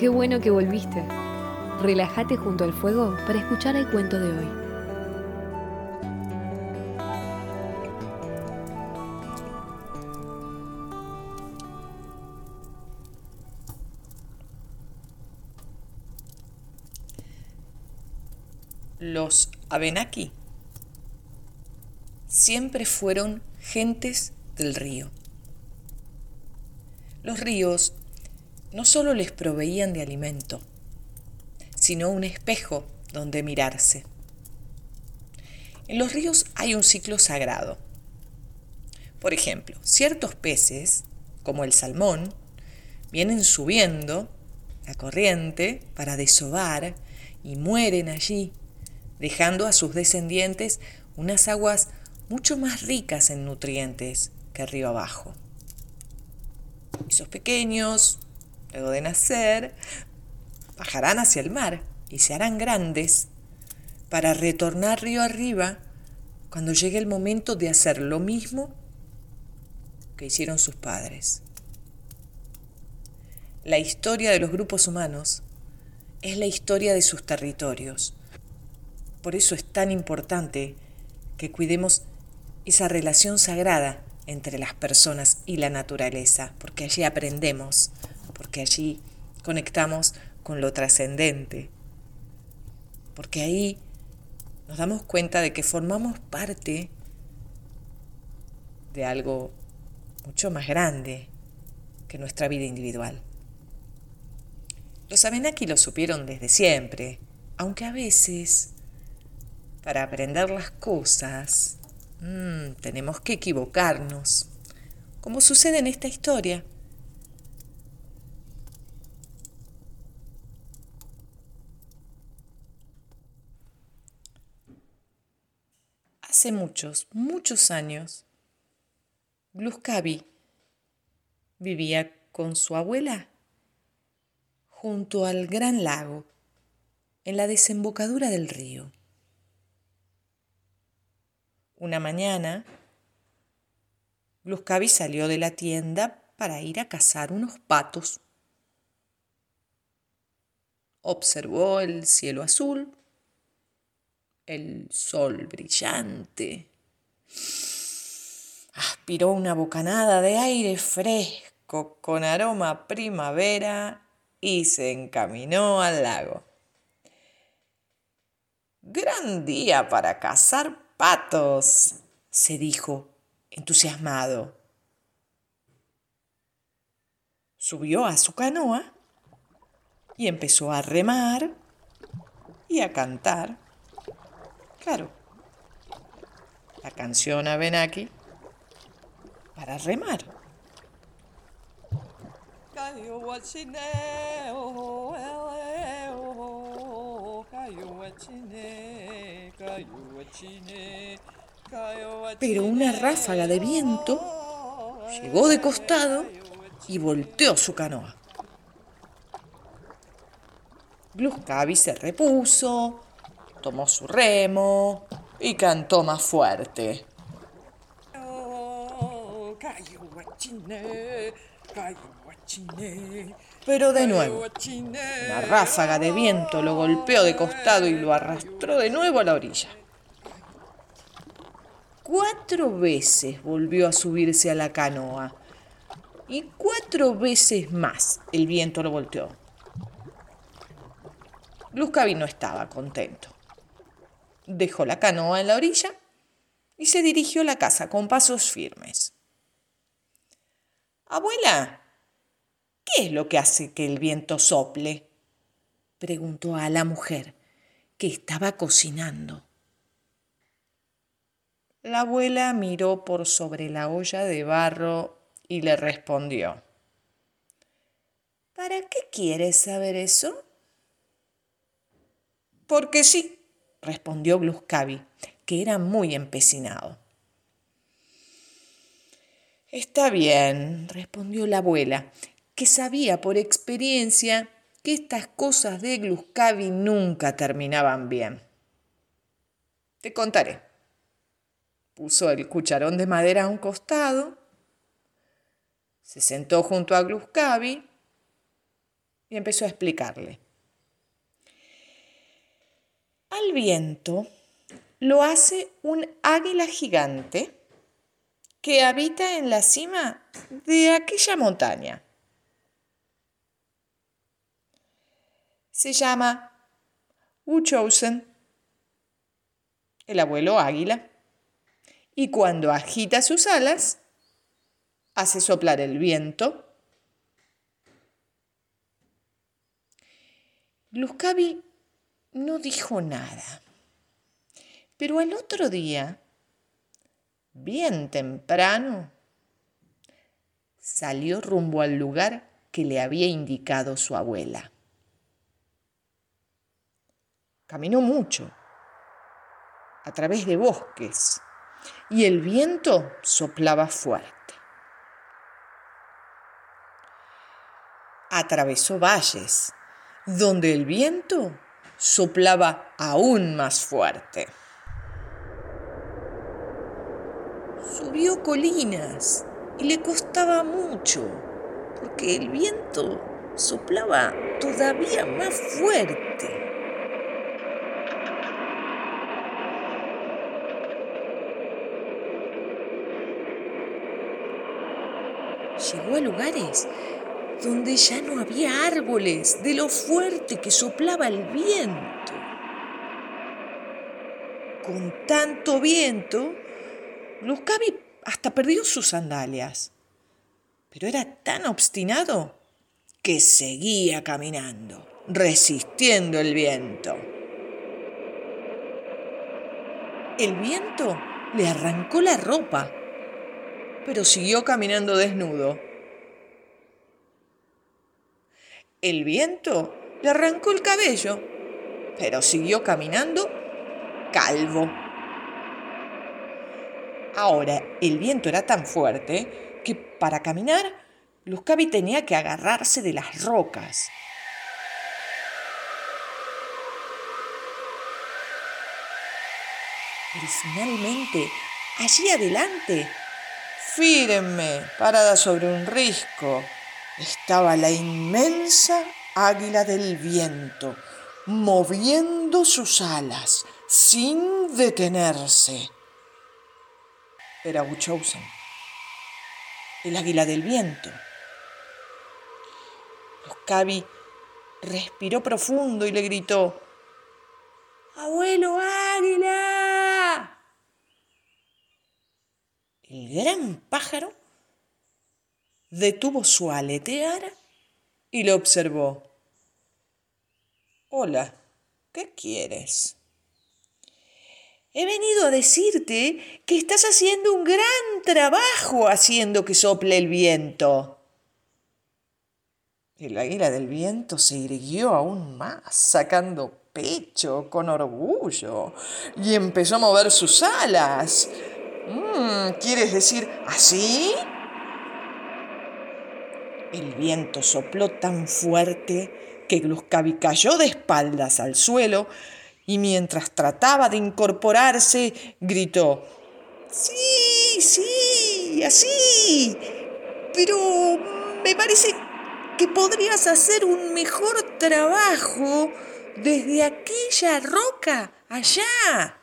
Qué bueno que volviste. Relájate junto al fuego para escuchar el cuento de hoy. Los Abenaki siempre fueron gentes del río. Los ríos no solo les proveían de alimento, sino un espejo donde mirarse. En los ríos hay un ciclo sagrado. Por ejemplo, ciertos peces, como el salmón, vienen subiendo la corriente para desovar y mueren allí, dejando a sus descendientes unas aguas mucho más ricas en nutrientes que río abajo. Esos pequeños, luego de nacer, bajarán hacia el mar y se harán grandes para retornar río arriba cuando llegue el momento de hacer lo mismo que hicieron sus padres. La historia de los grupos humanos es la historia de sus territorios. Por eso es tan importante que cuidemos esa relación sagrada entre las personas y la naturaleza, porque allí aprendemos, porque allí conectamos con lo trascendente, porque ahí nos damos cuenta de que formamos parte de algo mucho más grande que nuestra vida individual. Los Abenaki lo supieron desde siempre, aunque a veces, para aprender las cosas, mmm, tenemos que equivocarnos, como sucede en esta historia. Hace muchos, muchos años, Gluskavi vivía con su abuela junto al gran lago, en la desembocadura del río. Una mañana, Gluskavi salió de la tienda para ir a cazar unos patos. Observó el cielo azul el sol brillante. Aspiró una bocanada de aire fresco con aroma primavera y se encaminó al lago. Gran día para cazar patos, se dijo, entusiasmado. Subió a su canoa y empezó a remar y a cantar. Claro, la canción Abenaki para remar. Pero una ráfaga de viento llegó de costado y volteó su canoa. Gluskavi se repuso, tomó su remo y cantó más fuerte. Pero de nuevo, una ráfaga de viento lo golpeó de costado y lo arrastró de nuevo a la orilla. Cuatro veces volvió a subirse a la canoa y cuatro veces más el viento lo volteó. Luzcavi no estaba contento dejó la canoa en la orilla y se dirigió a la casa con pasos firmes. Abuela, ¿qué es lo que hace que el viento sople? preguntó a la mujer, que estaba cocinando. La abuela miró por sobre la olla de barro y le respondió. ¿Para qué quieres saber eso? Porque sí, respondió Gluskavi, que era muy empecinado. Está bien, respondió la abuela, que sabía por experiencia que estas cosas de Gluskavi nunca terminaban bien. Te contaré. Puso el cucharón de madera a un costado, se sentó junto a Gluskavi y empezó a explicarle. Al viento lo hace un águila gigante que habita en la cima de aquella montaña. Se llama Wuchowsen, el abuelo águila, y cuando agita sus alas, hace soplar el viento. Luzcavi no dijo nada, pero al otro día bien temprano, salió rumbo al lugar que le había indicado su abuela. Caminó mucho, a través de bosques, y el viento soplaba fuerte. Atravesó valles, donde el viento soplaba aún más fuerte. Subió colinas y le costaba mucho, porque el viento soplaba todavía más fuerte. Llegó a lugares donde ya no había árboles de lo fuerte que soplaba el viento. Con tanto viento, Luzcavi hasta perdió sus sandalias, pero era tan obstinado que seguía caminando, resistiendo el viento. El viento le arrancó la ropa, pero siguió caminando desnudo. El viento le arrancó el cabello, pero siguió caminando calvo. Ahora, el viento era tan fuerte que para caminar, Luzcavi tenía que agarrarse de las rocas. Pero finalmente, allí adelante, firme, parada sobre un risco, estaba la inmensa águila del viento, moviendo sus alas sin detenerse era Wuchowsen, el águila del viento. Loscavi respiró profundo y le gritó, ¡Abuelo águila! El gran pájaro detuvo su aletear y lo observó. Hola, ¿qué quieres? He venido a decirte que estás haciendo un gran trabajo haciendo que sople el viento. El águila del viento se irguió aún más, sacando pecho con orgullo, y empezó a mover sus alas. Mm, ¿Quieres decir así? El viento sopló tan fuerte que Gluscavi cayó de espaldas al suelo y mientras trataba de incorporarse, gritó, Sí, sí, así. Pero me parece que podrías hacer un mejor trabajo desde aquella roca allá.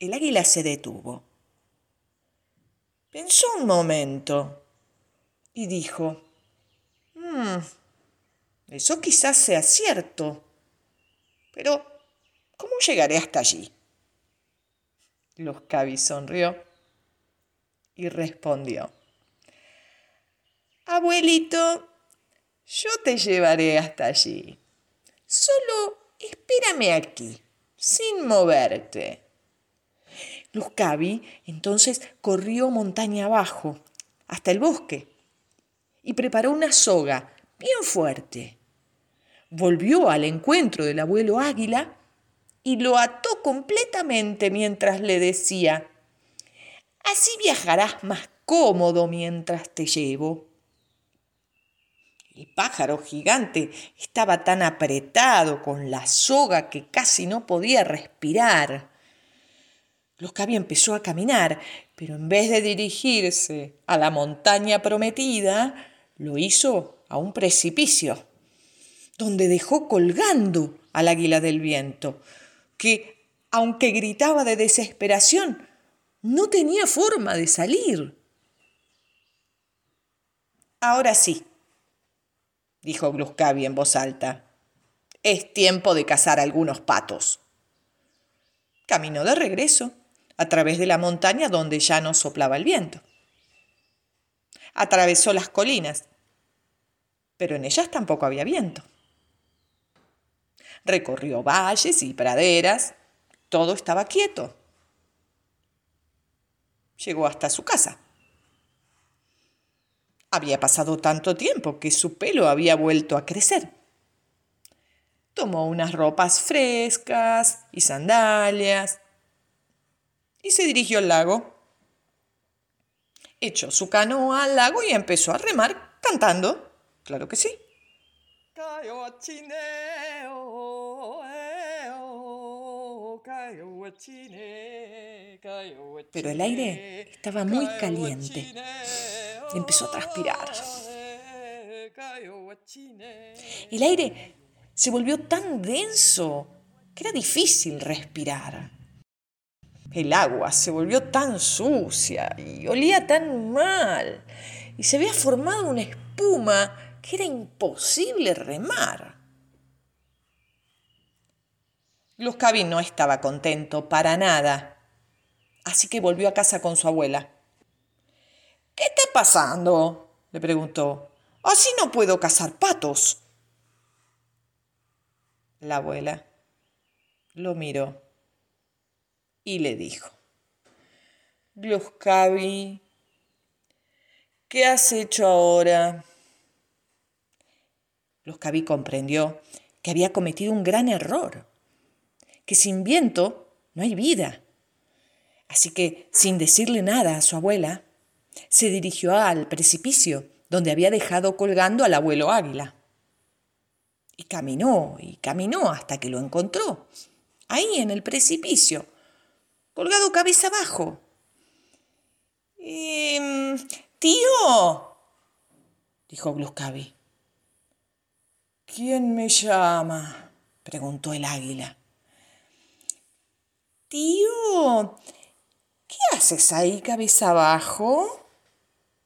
El águila se detuvo. Pensó un momento y dijo, hmm, eso quizás sea cierto. Pero, ¿cómo llegaré hasta allí? Los sonrió y respondió, Abuelito, yo te llevaré hasta allí. Solo espérame aquí, sin moverte. Luzcavi entonces corrió montaña abajo, hasta el bosque, y preparó una soga bien fuerte volvió al encuentro del abuelo águila y lo ató completamente mientras le decía, así viajarás más cómodo mientras te llevo. El pájaro gigante estaba tan apretado con la soga que casi no podía respirar. Los Loscavi empezó a caminar, pero en vez de dirigirse a la montaña prometida, lo hizo a un precipicio, donde dejó colgando al águila del viento, que, aunque gritaba de desesperación, no tenía forma de salir. Ahora sí, dijo Gluscavi en voz alta, es tiempo de cazar algunos patos. Caminó de regreso, a través de la montaña donde ya no soplaba el viento. Atravesó las colinas, pero en ellas tampoco había viento. Recorrió valles y praderas, todo estaba quieto. Llegó hasta su casa. Había pasado tanto tiempo que su pelo había vuelto a crecer. Tomó unas ropas frescas y sandalias y se dirigió al lago. Echó su canoa al lago y empezó a remar cantando. Claro que sí. Pero el aire estaba muy caliente. Empezó a transpirar. El aire se volvió tan denso que era difícil respirar. El agua se volvió tan sucia y olía tan mal y se había formado una espuma que era imposible remar. Luzcavi no estaba contento para nada, así que volvió a casa con su abuela. ¿Qué está pasando? le preguntó. Así no puedo cazar patos. La abuela lo miró y le dijo, Gluskavi, ¿qué has hecho ahora? Gluskavi comprendió que había cometido un gran error, que sin viento no hay vida. Así que, sin decirle nada a su abuela, se dirigió al precipicio donde había dejado colgando al abuelo águila. Y caminó y caminó hasta que lo encontró, ahí en el precipicio, colgado cabeza abajo. Eh, tío, dijo Gluscavi. ¿Quién me llama? preguntó el águila. Tío, ¿qué haces ahí cabeza abajo?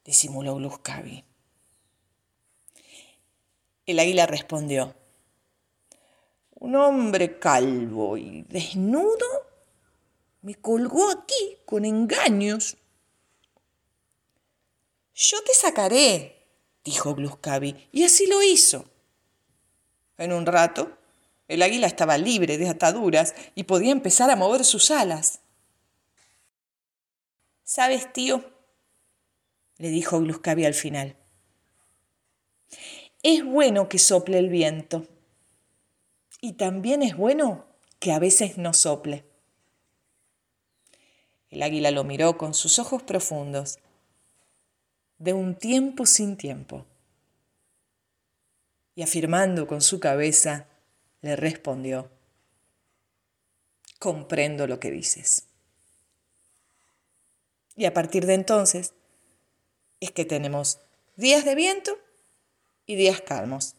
disimuló Gluscavi. El águila respondió. Un hombre calvo y desnudo me colgó aquí con engaños. Yo te sacaré, dijo Gluscavi, y así lo hizo. En un rato, el águila estaba libre de ataduras y podía empezar a mover sus alas. ¿Sabes, tío? le dijo Gluscavi al final. Es bueno que sople el viento. Y también es bueno que a veces no sople. El águila lo miró con sus ojos profundos, de un tiempo sin tiempo, y afirmando con su cabeza, le respondió, comprendo lo que dices. Y a partir de entonces es que tenemos días de viento y días calmos.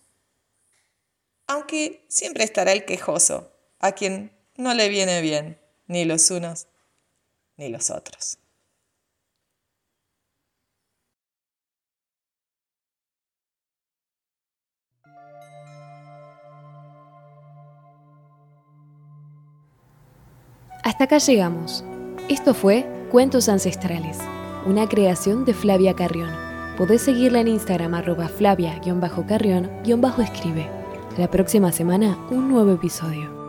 Aunque siempre estará el quejoso, a quien no le viene bien ni los unos ni los otros. Hasta acá llegamos. Esto fue Cuentos Ancestrales, una creación de Flavia Carrión. Podés seguirla en Instagram arroba flavia-carrión-escribe. La próxima semana un nuevo episodio.